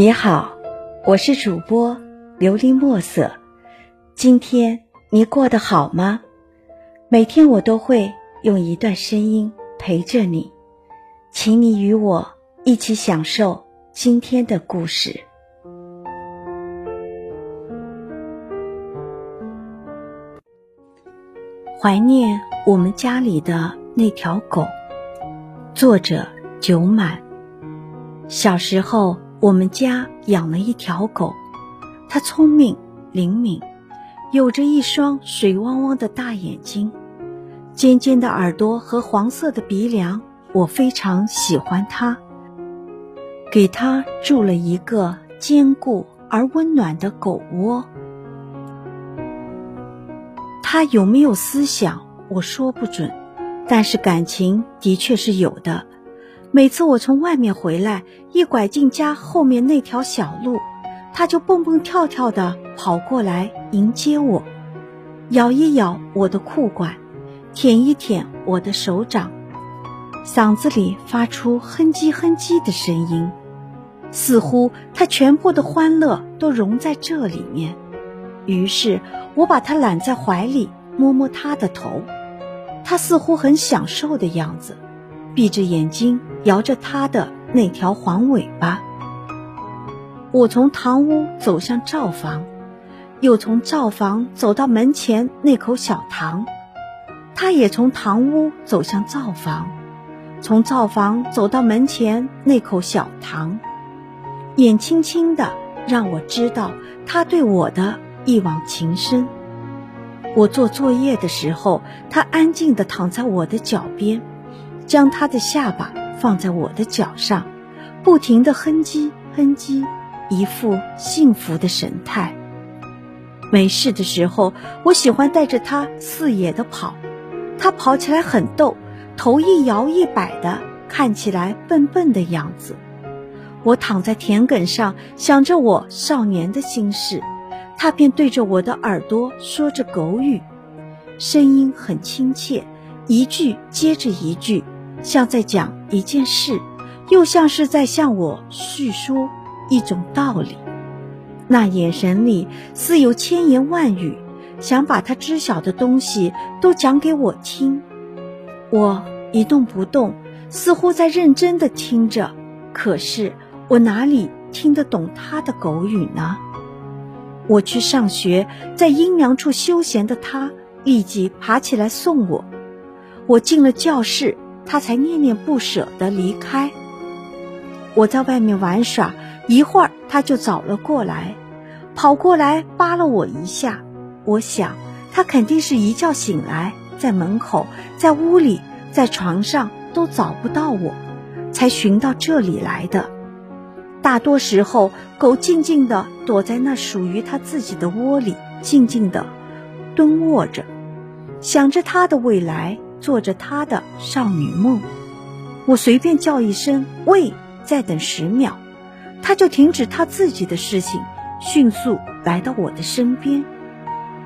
你好，我是主播琉璃墨色。今天你过得好吗？每天我都会用一段声音陪着你，请你与我一起享受今天的故事。怀念我们家里的那条狗。作者：九满。小时候。我们家养了一条狗，它聪明灵敏，有着一双水汪汪的大眼睛，尖尖的耳朵和黄色的鼻梁，我非常喜欢它。给它筑了一个坚固而温暖的狗窝。它有没有思想，我说不准，但是感情的确是有的。每次我从外面回来，一拐进家后面那条小路，它就蹦蹦跳跳地跑过来迎接我，咬一咬我的裤管，舔一舔我的手掌，嗓子里发出哼唧哼唧的声音，似乎它全部的欢乐都融在这里面。于是我把它揽在怀里，摸摸它的头，它似乎很享受的样子。闭着眼睛摇着他的那条黄尾巴，我从堂屋走向灶房，又从灶房走到门前那口小塘，他也从堂屋走向灶房，从灶房走到门前那口小塘，眼轻轻的让我知道他对我的一往情深。我做作业的时候，他安静的躺在我的脚边。将他的下巴放在我的脚上，不停地哼唧哼唧，一副幸福的神态。没事的时候，我喜欢带着他四野的跑，他跑起来很逗，头一摇一摆的，看起来笨笨的样子。我躺在田埂上，想着我少年的心事，他便对着我的耳朵说着狗语，声音很亲切，一句接着一句。像在讲一件事，又像是在向我叙说一种道理。那眼神里似有千言万语，想把他知晓的东西都讲给我听。我一动不动，似乎在认真的听着，可是我哪里听得懂他的狗语呢？我去上学，在阴凉处休闲的他立即爬起来送我。我进了教室。他才念念不舍地离开。我在外面玩耍，一会儿他就走了过来，跑过来扒了我一下。我想，他肯定是一觉醒来，在门口、在屋里、在床上都找不到我，才寻到这里来的。大多时候，狗静静地躲在那属于它自己的窝里，静静地蹲卧着，想着它的未来。做着他的少女梦，我随便叫一声“喂”，再等十秒，他就停止他自己的事情，迅速来到我的身边。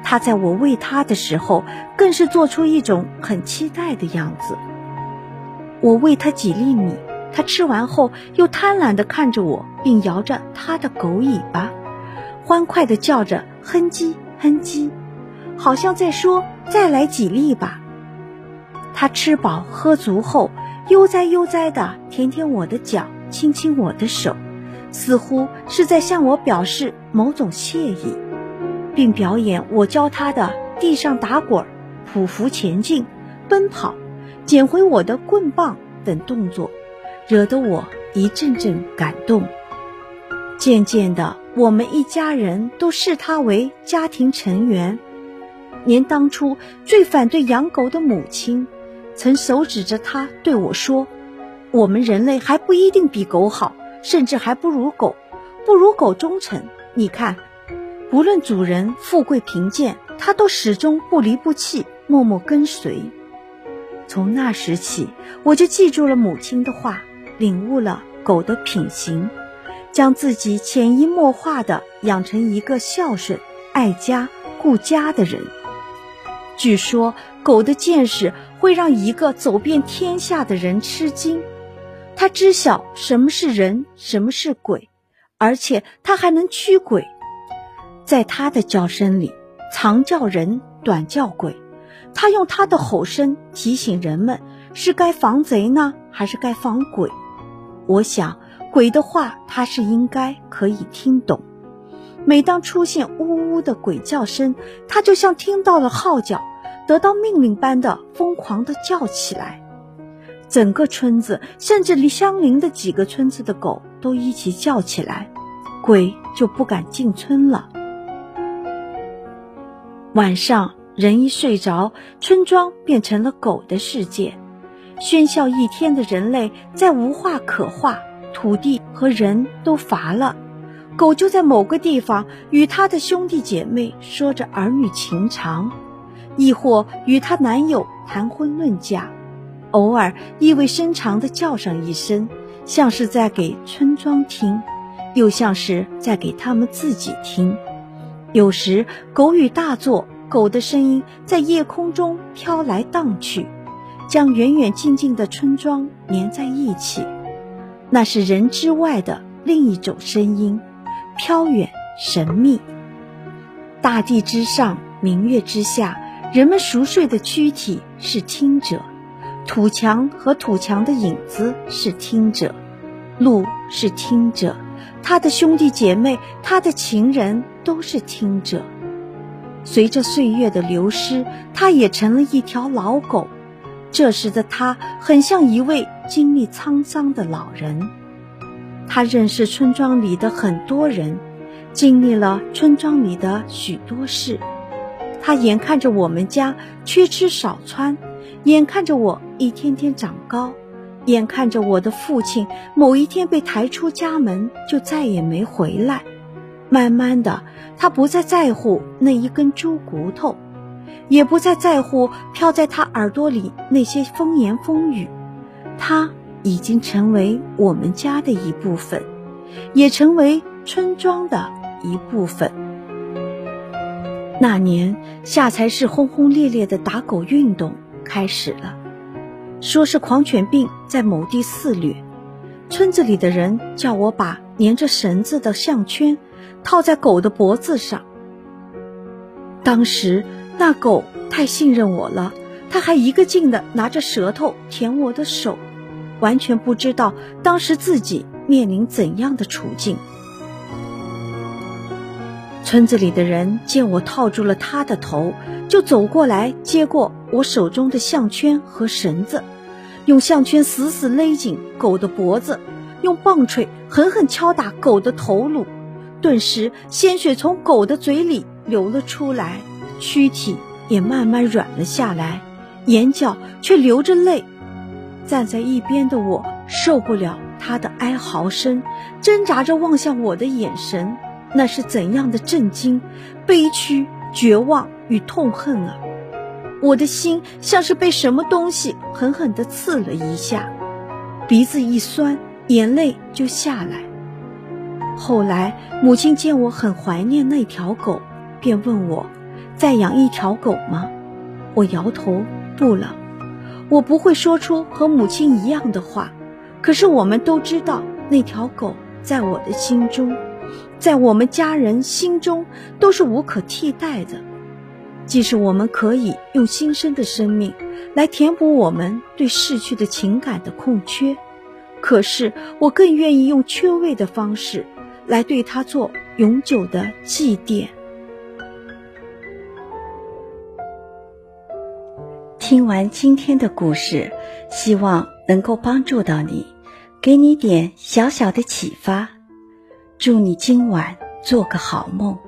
他在我喂他的时候，更是做出一种很期待的样子。我喂他几粒米，他吃完后又贪婪地看着我，并摇着他的狗尾巴，欢快地叫着“哼唧哼唧”，好像在说“再来几粒吧”。他吃饱喝足后，悠哉悠哉地舔舔我的脚，亲亲我的手，似乎是在向我表示某种谢意，并表演我教他的地上打滚、匍匐前进、奔跑、捡回我的棍棒等动作，惹得我一阵阵感动。渐渐的，我们一家人都视他为家庭成员，连当初最反对养狗的母亲。曾手指着他对我说：“我们人类还不一定比狗好，甚至还不如狗，不如狗忠诚。你看，不论主人富贵贫贱，它都始终不离不弃，默默跟随。”从那时起，我就记住了母亲的话，领悟了狗的品行，将自己潜移默化地养成一个孝顺、爱家、顾家的人。据说，狗的见识。会让一个走遍天下的人吃惊，他知晓什么是人，什么是鬼，而且他还能驱鬼。在他的叫声里，长叫人，短叫鬼。他用他的吼声提醒人们：是该防贼呢，还是该防鬼？我想，鬼的话，他是应该可以听懂。每当出现呜呜的鬼叫声，他就像听到了号角，得到命令般的疯狂地叫起来。整个村子，甚至离相邻的几个村子的狗都一起叫起来，鬼就不敢进村了。晚上，人一睡着，村庄变成了狗的世界。喧嚣一天的人类再无话可话，土地和人都乏了，狗就在某个地方与他的兄弟姐妹说着儿女情长，亦或与她男友谈婚论嫁。偶尔意味深长地叫上一声，像是在给村庄听，又像是在给他们自己听。有时狗语大作，狗的声音在夜空中飘来荡去，将远远近近的村庄连在一起。那是人之外的另一种声音，飘远神秘。大地之上，明月之下，人们熟睡的躯体是听者。土墙和土墙的影子是听者，路是听者，他的兄弟姐妹，他的情人都是听者。随着岁月的流失，他也成了一条老狗。这时的他很像一位经历沧桑的老人。他认识村庄里的很多人，经历了村庄里的许多事。他眼看着我们家缺吃少穿。眼看着我一天天长高，眼看着我的父亲某一天被抬出家门就再也没回来，慢慢的，他不再在乎那一根猪骨头，也不再在乎飘在他耳朵里那些风言风语，他已经成为我们家的一部分，也成为村庄的一部分。那年下才是轰轰烈烈的打狗运动。开始了，说是狂犬病在某地肆虐，村子里的人叫我把粘着绳子的项圈套在狗的脖子上。当时那狗太信任我了，它还一个劲的拿着舌头舔我的手，完全不知道当时自己面临怎样的处境。村子里的人见我套住了他的头，就走过来接过我手中的项圈和绳子，用项圈死死勒紧狗的脖子，用棒槌狠狠敲打狗的头颅。顿时，鲜血从狗的嘴里流了出来，躯体也慢慢软了下来，眼角却流着泪。站在一边的我受不了他的哀嚎声，挣扎着望向我的眼神。那是怎样的震惊、悲屈、绝望与痛恨啊！我的心像是被什么东西狠狠地刺了一下，鼻子一酸，眼泪就下来。后来母亲见我很怀念那条狗，便问我：“再养一条狗吗？”我摇头：“不了。”我不会说出和母亲一样的话，可是我们都知道，那条狗在我的心中。在我们家人心中都是无可替代的，即使我们可以用新生的生命来填补我们对逝去的情感的空缺，可是我更愿意用缺位的方式来对他做永久的祭奠。听完今天的故事，希望能够帮助到你，给你点小小的启发。祝你今晚做个好梦，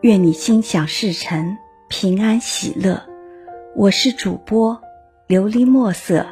愿你心想事成，平安喜乐。我是主播琉璃墨色。